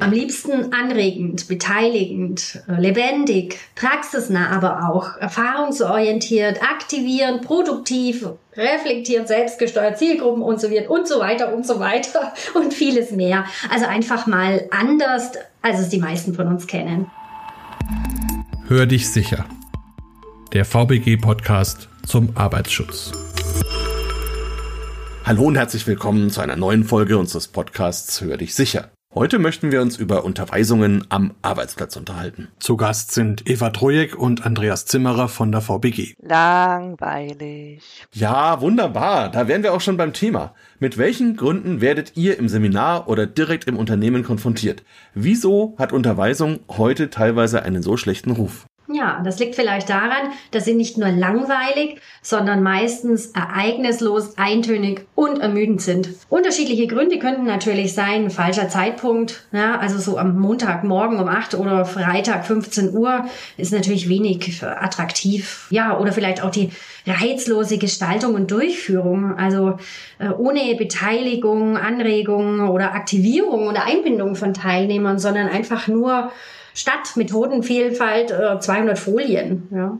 Am liebsten anregend, beteiligend, äh, lebendig, praxisnah aber auch, erfahrungsorientiert, aktivierend, produktiv, reflektierend, selbstgesteuert, Zielgruppen und so wird und so weiter und so weiter und vieles mehr. Also einfach mal anders, als es die meisten von uns kennen. Hör dich sicher. Der VBG-Podcast zum Arbeitsschutz. Hallo und herzlich willkommen zu einer neuen Folge unseres Podcasts Hör dich sicher. Heute möchten wir uns über Unterweisungen am Arbeitsplatz unterhalten. Zu Gast sind Eva Trojek und Andreas Zimmerer von der VBG. Langweilig. Ja, wunderbar. Da wären wir auch schon beim Thema. Mit welchen Gründen werdet ihr im Seminar oder direkt im Unternehmen konfrontiert? Wieso hat Unterweisung heute teilweise einen so schlechten Ruf? Ja, das liegt vielleicht daran, dass sie nicht nur langweilig, sondern meistens ereignislos, eintönig und ermüdend sind. Unterschiedliche Gründe könnten natürlich sein, falscher Zeitpunkt, ja, also so am Montagmorgen um 8 oder Freitag 15 Uhr ist natürlich wenig attraktiv. Ja, oder vielleicht auch die reizlose Gestaltung und Durchführung, also äh, ohne Beteiligung, Anregung oder Aktivierung oder Einbindung von Teilnehmern, sondern einfach nur statt Methodenvielfalt äh, 200 Folien. Ja.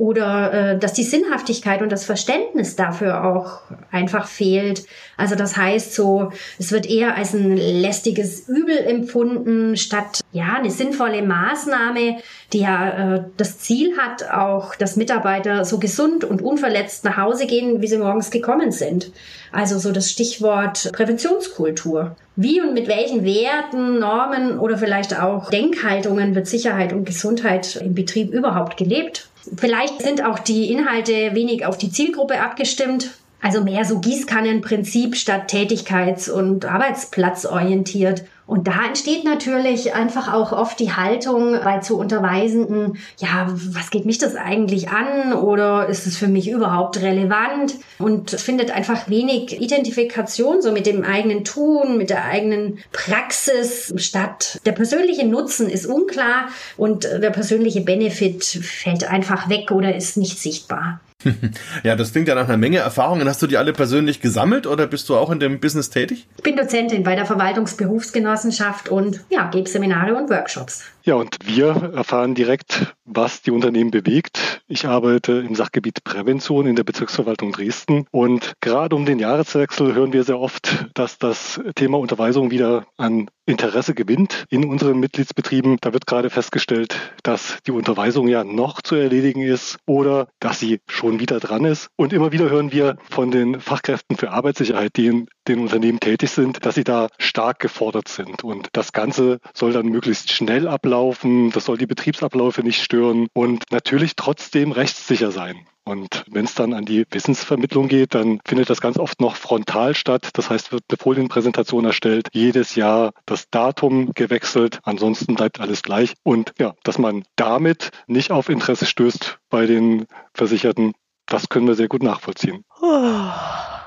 Oder äh, dass die Sinnhaftigkeit und das Verständnis dafür auch einfach fehlt. Also das heißt so, es wird eher als ein lästiges Übel empfunden, statt ja eine sinnvolle Maßnahme, die ja äh, das Ziel hat, auch, dass Mitarbeiter so gesund und unverletzt nach Hause gehen, wie sie morgens gekommen sind. Also so das Stichwort Präventionskultur. Wie und mit welchen Werten, Normen oder vielleicht auch Denkhaltungen wird Sicherheit und Gesundheit im Betrieb überhaupt gelebt? Vielleicht sind auch die Inhalte wenig auf die Zielgruppe abgestimmt. Also mehr so Gießkannenprinzip statt tätigkeits- und arbeitsplatzorientiert. Und da entsteht natürlich einfach auch oft die Haltung bei zu Unterweisenden, ja, was geht mich das eigentlich an oder ist es für mich überhaupt relevant? Und findet einfach wenig Identifikation so mit dem eigenen Tun, mit der eigenen Praxis statt. Der persönliche Nutzen ist unklar und der persönliche Benefit fällt einfach weg oder ist nicht sichtbar. Ja, das klingt ja nach einer Menge Erfahrungen. Hast du die alle persönlich gesammelt oder bist du auch in dem Business tätig? Ich bin Dozentin bei der Verwaltungsberufsgenossenschaft und ja, gebe Seminare und Workshops. Ja, und wir erfahren direkt, was die Unternehmen bewegt. Ich arbeite im Sachgebiet Prävention in der Bezirksverwaltung Dresden und gerade um den Jahreswechsel hören wir sehr oft, dass das Thema Unterweisung wieder an Interesse gewinnt in unseren Mitgliedsbetrieben. Da wird gerade festgestellt, dass die Unterweisung ja noch zu erledigen ist oder dass sie schon wieder dran ist. Und immer wieder hören wir von den Fachkräften für Arbeitssicherheit, die in den Unternehmen tätig sind, dass sie da stark gefordert sind. Und das Ganze soll dann möglichst schnell ablaufen. Das soll die Betriebsabläufe nicht stören und natürlich trotzdem rechtssicher sein. Und wenn es dann an die Wissensvermittlung geht, dann findet das ganz oft noch frontal statt. Das heißt, wird eine Folienpräsentation erstellt, jedes Jahr das Datum gewechselt, ansonsten bleibt alles gleich. Und ja, dass man damit nicht auf Interesse stößt bei den Versicherten, das können wir sehr gut nachvollziehen. Oh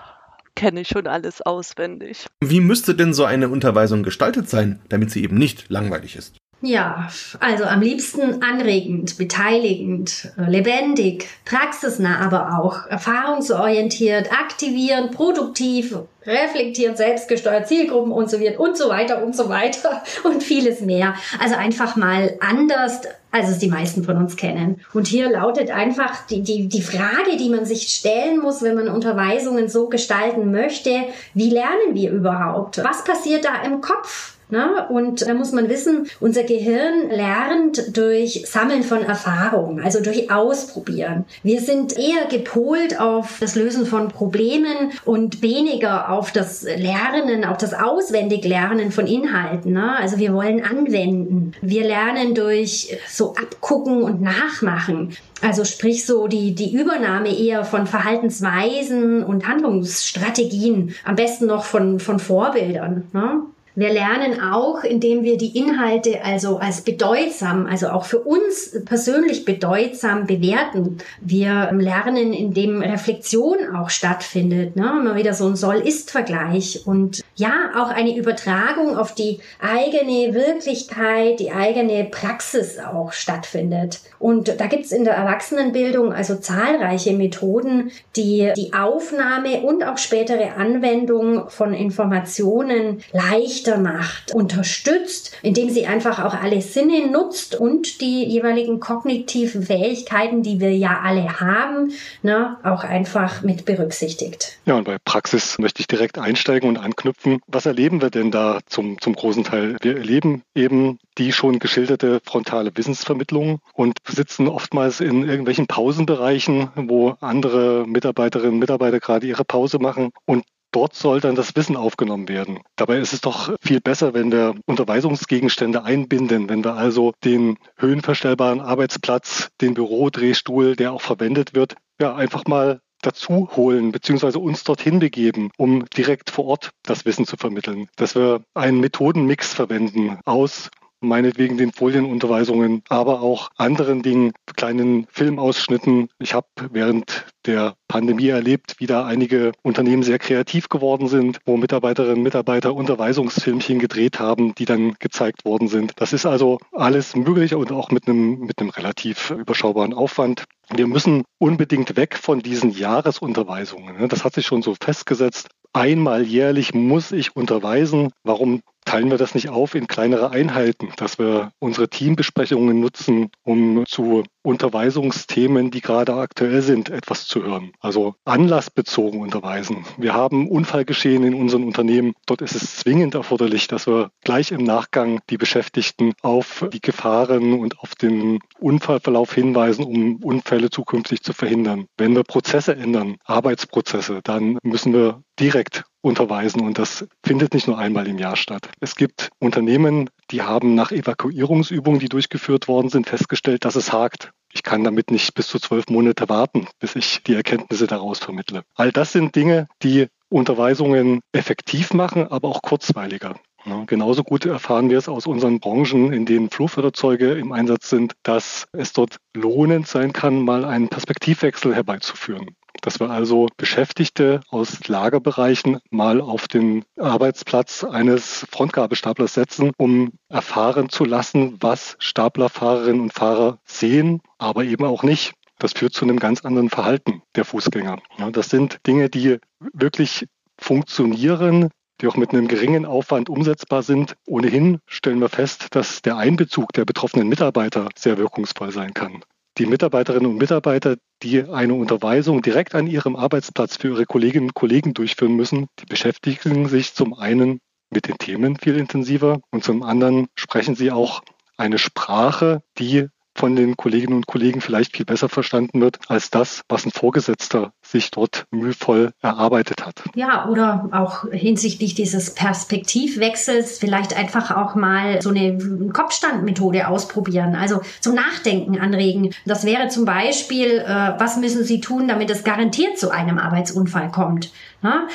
kenne ich schon alles auswendig. Wie müsste denn so eine Unterweisung gestaltet sein, damit sie eben nicht langweilig ist? Ja, also am liebsten anregend, beteiligend, äh, lebendig, praxisnah aber auch, erfahrungsorientiert, aktivierend, produktiv, reflektierend, selbstgesteuert, Zielgruppen und so wird und so weiter und so weiter und vieles mehr. Also einfach mal anders, als es die meisten von uns kennen. Und hier lautet einfach die, die, die Frage, die man sich stellen muss, wenn man Unterweisungen so gestalten möchte, wie lernen wir überhaupt? Was passiert da im Kopf? Ne? Und da muss man wissen, unser Gehirn lernt durch Sammeln von Erfahrungen, also durch Ausprobieren. Wir sind eher gepolt auf das Lösen von Problemen und weniger auf das Lernen, auf das Auswendiglernen von Inhalten. Ne? Also wir wollen anwenden. Wir lernen durch so Abgucken und Nachmachen. Also sprich so die, die Übernahme eher von Verhaltensweisen und Handlungsstrategien, am besten noch von, von Vorbildern. Ne? Wir lernen auch, indem wir die Inhalte also als bedeutsam, also auch für uns persönlich bedeutsam bewerten. Wir lernen, indem Reflexion auch stattfindet, ne? immer wieder so ein Soll-Ist-Vergleich und ja, auch eine Übertragung auf die eigene Wirklichkeit, die eigene Praxis auch stattfindet. Und da gibt's in der Erwachsenenbildung also zahlreiche Methoden, die die Aufnahme und auch spätere Anwendung von Informationen leicht leichter macht, unterstützt, indem sie einfach auch alle Sinne nutzt und die jeweiligen kognitiven Fähigkeiten, die wir ja alle haben, ne, auch einfach mit berücksichtigt. Ja, und bei Praxis möchte ich direkt einsteigen und anknüpfen. Was erleben wir denn da zum, zum großen Teil? Wir erleben eben die schon geschilderte frontale Wissensvermittlung und sitzen oftmals in irgendwelchen Pausenbereichen, wo andere Mitarbeiterinnen und Mitarbeiter gerade ihre Pause machen und Dort soll dann das Wissen aufgenommen werden. Dabei ist es doch viel besser, wenn wir Unterweisungsgegenstände einbinden, wenn wir also den höhenverstellbaren Arbeitsplatz, den Bürodrehstuhl, der auch verwendet wird, ja, einfach mal dazu holen bzw. uns dorthin begeben, um direkt vor Ort das Wissen zu vermitteln. Dass wir einen Methodenmix verwenden aus meinetwegen den Folienunterweisungen, aber auch anderen Dingen, kleinen Filmausschnitten. Ich habe während der Pandemie erlebt, wie da einige Unternehmen sehr kreativ geworden sind, wo Mitarbeiterinnen und Mitarbeiter Unterweisungsfilmchen gedreht haben, die dann gezeigt worden sind. Das ist also alles möglich und auch mit einem, mit einem relativ überschaubaren Aufwand. Wir müssen unbedingt weg von diesen Jahresunterweisungen. Das hat sich schon so festgesetzt. Einmal jährlich muss ich unterweisen. Warum teilen wir das nicht auf in kleinere Einheiten, dass wir unsere Teambesprechungen nutzen, um zu Unterweisungsthemen, die gerade aktuell sind, etwas zu hören. Also anlassbezogen unterweisen. Wir haben Unfallgeschehen in unseren Unternehmen. Dort ist es zwingend erforderlich, dass wir gleich im Nachgang die Beschäftigten auf die Gefahren und auf den Unfallverlauf hinweisen, um Unfälle zukünftig zu verhindern. Wenn wir Prozesse ändern, Arbeitsprozesse, dann müssen wir direkt unterweisen und das findet nicht nur einmal im Jahr statt. Es gibt Unternehmen, die haben nach Evakuierungsübungen, die durchgeführt worden sind, festgestellt, dass es hakt. Ich kann damit nicht bis zu zwölf Monate warten, bis ich die Erkenntnisse daraus vermittle. All das sind Dinge, die Unterweisungen effektiv machen, aber auch kurzweiliger. Ja, genauso gut erfahren wir es aus unseren Branchen, in denen Flurförderzeuge im Einsatz sind, dass es dort lohnend sein kann, mal einen Perspektivwechsel herbeizuführen dass wir also Beschäftigte aus Lagerbereichen mal auf den Arbeitsplatz eines Frontgabelstaplers setzen, um erfahren zu lassen, was Staplerfahrerinnen und Fahrer sehen, aber eben auch nicht. Das führt zu einem ganz anderen Verhalten der Fußgänger. Ja, das sind Dinge, die wirklich funktionieren, die auch mit einem geringen Aufwand umsetzbar sind. Ohnehin stellen wir fest, dass der Einbezug der betroffenen Mitarbeiter sehr wirkungsvoll sein kann die Mitarbeiterinnen und Mitarbeiter, die eine Unterweisung direkt an ihrem Arbeitsplatz für ihre Kolleginnen und Kollegen durchführen müssen, die beschäftigen sich zum einen mit den Themen viel intensiver und zum anderen sprechen sie auch eine Sprache, die von den Kolleginnen und Kollegen vielleicht viel besser verstanden wird als das, was ein Vorgesetzter sich dort mühevoll erarbeitet hat. Ja, oder auch hinsichtlich dieses Perspektivwechsels vielleicht einfach auch mal so eine Kopfstandmethode ausprobieren, also zum Nachdenken anregen. Das wäre zum Beispiel, äh, was müssen Sie tun, damit es garantiert zu einem Arbeitsunfall kommt?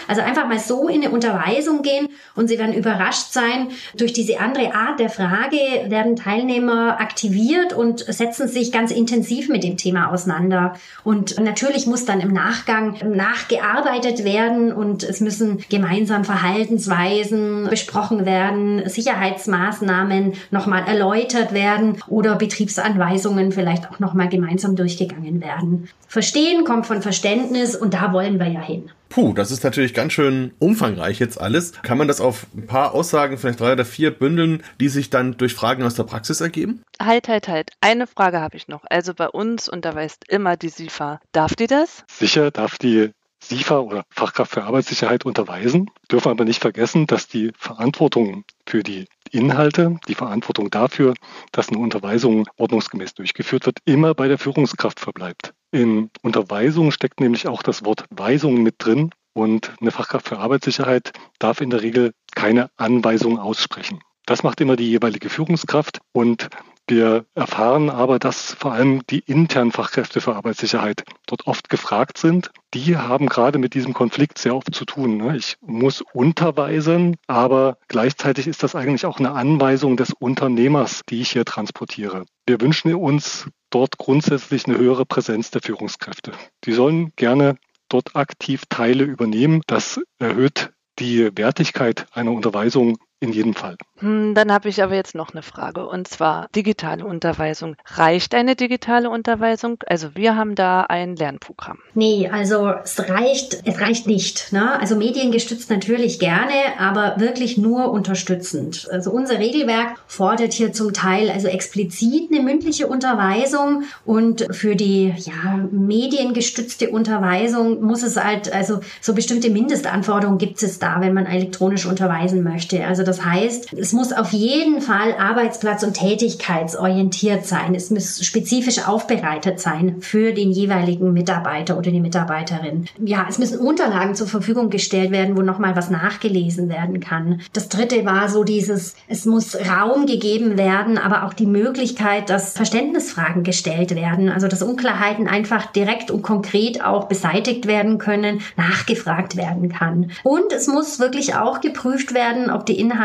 Also einfach mal so in eine Unterweisung gehen und Sie werden überrascht sein. Durch diese andere Art der Frage werden Teilnehmer aktiviert und setzen sich ganz intensiv mit dem Thema auseinander. Und natürlich muss dann im Nachgang nachgearbeitet werden und es müssen gemeinsam Verhaltensweisen besprochen werden, Sicherheitsmaßnahmen nochmal erläutert werden oder Betriebsanweisungen vielleicht auch nochmal gemeinsam durchgegangen werden. Verstehen kommt von Verständnis und da wollen wir ja hin. Puh, das ist natürlich ganz schön umfangreich jetzt alles. Kann man das auf ein paar Aussagen, vielleicht drei oder vier bündeln, die sich dann durch Fragen aus der Praxis ergeben? Halt, halt, halt. Eine Frage habe ich noch. Also bei uns unterweist immer die SIFA. Darf die das? Sicher darf die SIFA oder Fachkraft für Arbeitssicherheit unterweisen, dürfen aber nicht vergessen, dass die Verantwortung für die Inhalte, die Verantwortung dafür, dass eine Unterweisung ordnungsgemäß durchgeführt wird, immer bei der Führungskraft verbleibt. In Unterweisung steckt nämlich auch das Wort Weisung mit drin und eine Fachkraft für Arbeitssicherheit darf in der Regel keine Anweisung aussprechen. Das macht immer die jeweilige Führungskraft und wir erfahren aber, dass vor allem die internen Fachkräfte für Arbeitssicherheit dort oft gefragt sind. Die haben gerade mit diesem Konflikt sehr oft zu tun. Ne? Ich muss unterweisen, aber gleichzeitig ist das eigentlich auch eine Anweisung des Unternehmers, die ich hier transportiere. Wir wünschen uns dort grundsätzlich eine höhere Präsenz der Führungskräfte. Die sollen gerne dort aktiv Teile übernehmen. Das erhöht die Wertigkeit einer Unterweisung in jedem Fall. Hm, dann habe ich aber jetzt noch eine Frage und zwar digitale Unterweisung. Reicht eine digitale Unterweisung? Also wir haben da ein Lernprogramm. Nee, also es reicht, es reicht nicht. Ne? Also mediengestützt natürlich gerne, aber wirklich nur unterstützend. Also unser Regelwerk fordert hier zum Teil also explizit eine mündliche Unterweisung und für die ja, mediengestützte Unterweisung muss es halt, also so bestimmte Mindestanforderungen gibt es da, wenn man elektronisch unterweisen möchte. Also das heißt, es muss auf jeden Fall arbeitsplatz- und tätigkeitsorientiert sein. Es muss spezifisch aufbereitet sein für den jeweiligen Mitarbeiter oder die Mitarbeiterin. Ja, es müssen Unterlagen zur Verfügung gestellt werden, wo nochmal was nachgelesen werden kann. Das dritte war so dieses, es muss Raum gegeben werden, aber auch die Möglichkeit, dass Verständnisfragen gestellt werden. Also dass Unklarheiten einfach direkt und konkret auch beseitigt werden können, nachgefragt werden kann. Und es muss wirklich auch geprüft werden, ob die Inhalte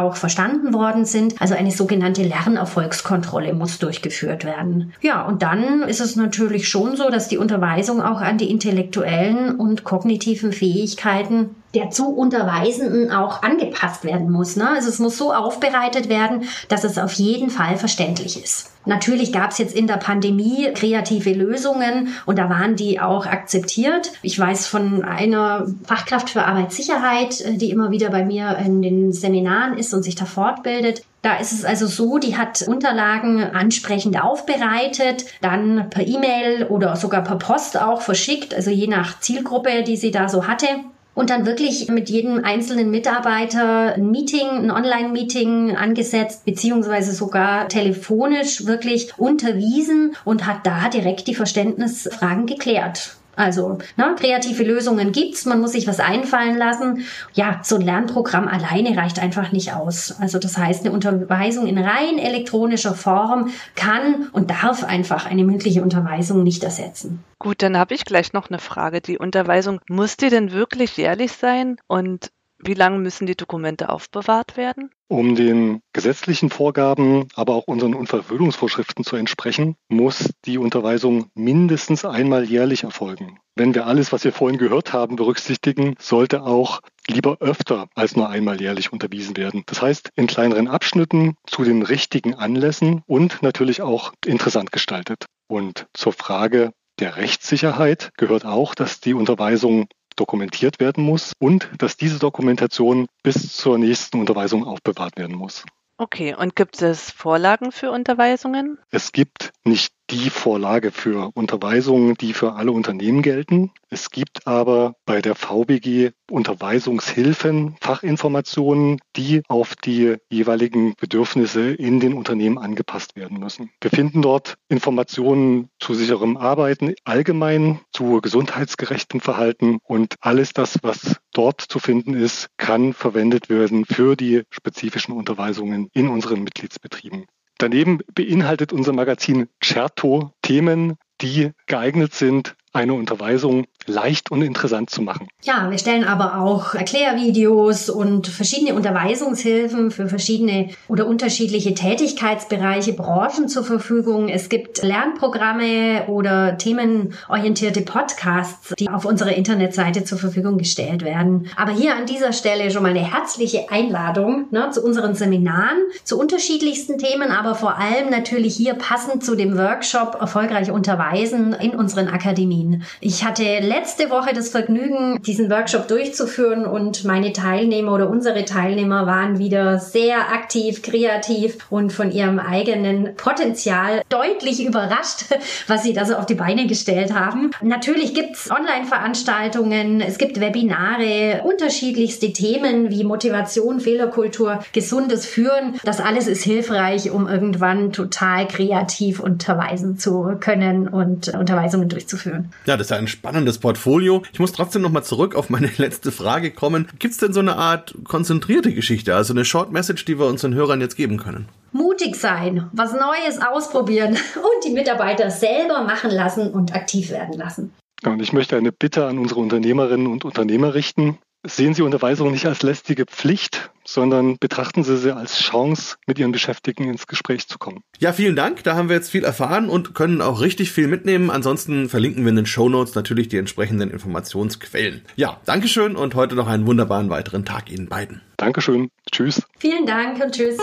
auch verstanden worden sind. Also eine sogenannte Lernerfolgskontrolle muss durchgeführt werden. Ja, und dann ist es natürlich schon so, dass die Unterweisung auch an die intellektuellen und kognitiven Fähigkeiten der zu Unterweisenden auch angepasst werden muss. Ne? Also es muss so aufbereitet werden, dass es auf jeden Fall verständlich ist. Natürlich gab es jetzt in der Pandemie kreative Lösungen und da waren die auch akzeptiert. Ich weiß von einer Fachkraft für Arbeitssicherheit, äh, die immer wieder bei mir in den Seminaren ist und sich da fortbildet. Da ist es also so, die hat Unterlagen ansprechend aufbereitet, dann per E-Mail oder sogar per Post auch verschickt, also je nach Zielgruppe, die sie da so hatte und dann wirklich mit jedem einzelnen Mitarbeiter ein Meeting, ein Online-Meeting angesetzt, beziehungsweise sogar telefonisch wirklich unterwiesen und hat da direkt die Verständnisfragen geklärt. Also ne, kreative Lösungen gibt's, man muss sich was einfallen lassen. Ja, so ein Lernprogramm alleine reicht einfach nicht aus. Also das heißt, eine Unterweisung in rein elektronischer Form kann und darf einfach eine mündliche Unterweisung nicht ersetzen. Gut, dann habe ich gleich noch eine Frage. Die Unterweisung, muss die denn wirklich jährlich sein? Und wie lange müssen die Dokumente aufbewahrt werden? Um den gesetzlichen Vorgaben, aber auch unseren Unfallverhütungsvorschriften zu entsprechen, muss die Unterweisung mindestens einmal jährlich erfolgen. Wenn wir alles, was wir vorhin gehört haben, berücksichtigen, sollte auch lieber öfter als nur einmal jährlich unterwiesen werden. Das heißt, in kleineren Abschnitten zu den richtigen Anlässen und natürlich auch interessant gestaltet. Und zur Frage der Rechtssicherheit gehört auch, dass die Unterweisung dokumentiert werden muss und dass diese Dokumentation bis zur nächsten Unterweisung aufbewahrt werden muss. Okay, und gibt es Vorlagen für Unterweisungen? Es gibt nicht die Vorlage für Unterweisungen, die für alle Unternehmen gelten. Es gibt aber bei der VBG Unterweisungshilfen, Fachinformationen, die auf die jeweiligen Bedürfnisse in den Unternehmen angepasst werden müssen. Wir finden dort Informationen zu sicherem Arbeiten allgemein, zu gesundheitsgerechtem Verhalten und alles das, was dort zu finden ist, kann verwendet werden für die spezifischen Unterweisungen in unseren Mitgliedsbetrieben. Daneben beinhaltet unser Magazin Certo Themen, die geeignet sind, eine Unterweisung leicht und interessant zu machen. Ja, wir stellen aber auch Erklärvideos und verschiedene Unterweisungshilfen für verschiedene oder unterschiedliche Tätigkeitsbereiche, Branchen zur Verfügung. Es gibt Lernprogramme oder themenorientierte Podcasts, die auf unserer Internetseite zur Verfügung gestellt werden. Aber hier an dieser Stelle schon mal eine herzliche Einladung ne, zu unseren Seminaren, zu unterschiedlichsten Themen, aber vor allem natürlich hier passend zu dem Workshop Erfolgreich unterweisen in unseren Akademien. Ich hatte letzte Woche das Vergnügen, diesen Workshop durchzuführen und meine Teilnehmer oder unsere Teilnehmer waren wieder sehr aktiv, kreativ und von ihrem eigenen Potenzial deutlich überrascht, was sie da so auf die Beine gestellt haben. Natürlich gibt's Online-Veranstaltungen, es gibt Webinare, unterschiedlichste Themen wie Motivation, Fehlerkultur, gesundes Führen. Das alles ist hilfreich, um irgendwann total kreativ unterweisen zu können und Unterweisungen durchzuführen. Ja, das ist ein spannendes Portfolio. Ich muss trotzdem nochmal zurück auf meine letzte Frage kommen. Gibt es denn so eine Art konzentrierte Geschichte, also eine Short Message, die wir unseren Hörern jetzt geben können? Mutig sein, was Neues ausprobieren und die Mitarbeiter selber machen lassen und aktiv werden lassen. Und ich möchte eine Bitte an unsere Unternehmerinnen und Unternehmer richten. Sehen Sie Unterweisung nicht als lästige Pflicht, sondern betrachten Sie sie als Chance, mit Ihren Beschäftigten ins Gespräch zu kommen. Ja, vielen Dank. Da haben wir jetzt viel erfahren und können auch richtig viel mitnehmen. Ansonsten verlinken wir in den Show Notes natürlich die entsprechenden Informationsquellen. Ja, Dankeschön und heute noch einen wunderbaren weiteren Tag Ihnen beiden. Dankeschön. Tschüss. Vielen Dank und tschüss.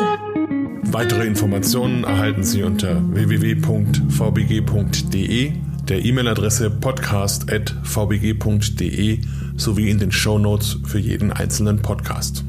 Weitere Informationen erhalten Sie unter www.vbg.de, der E-Mail-Adresse podcast.vbg.de sowie in den Show Notes für jeden einzelnen Podcast.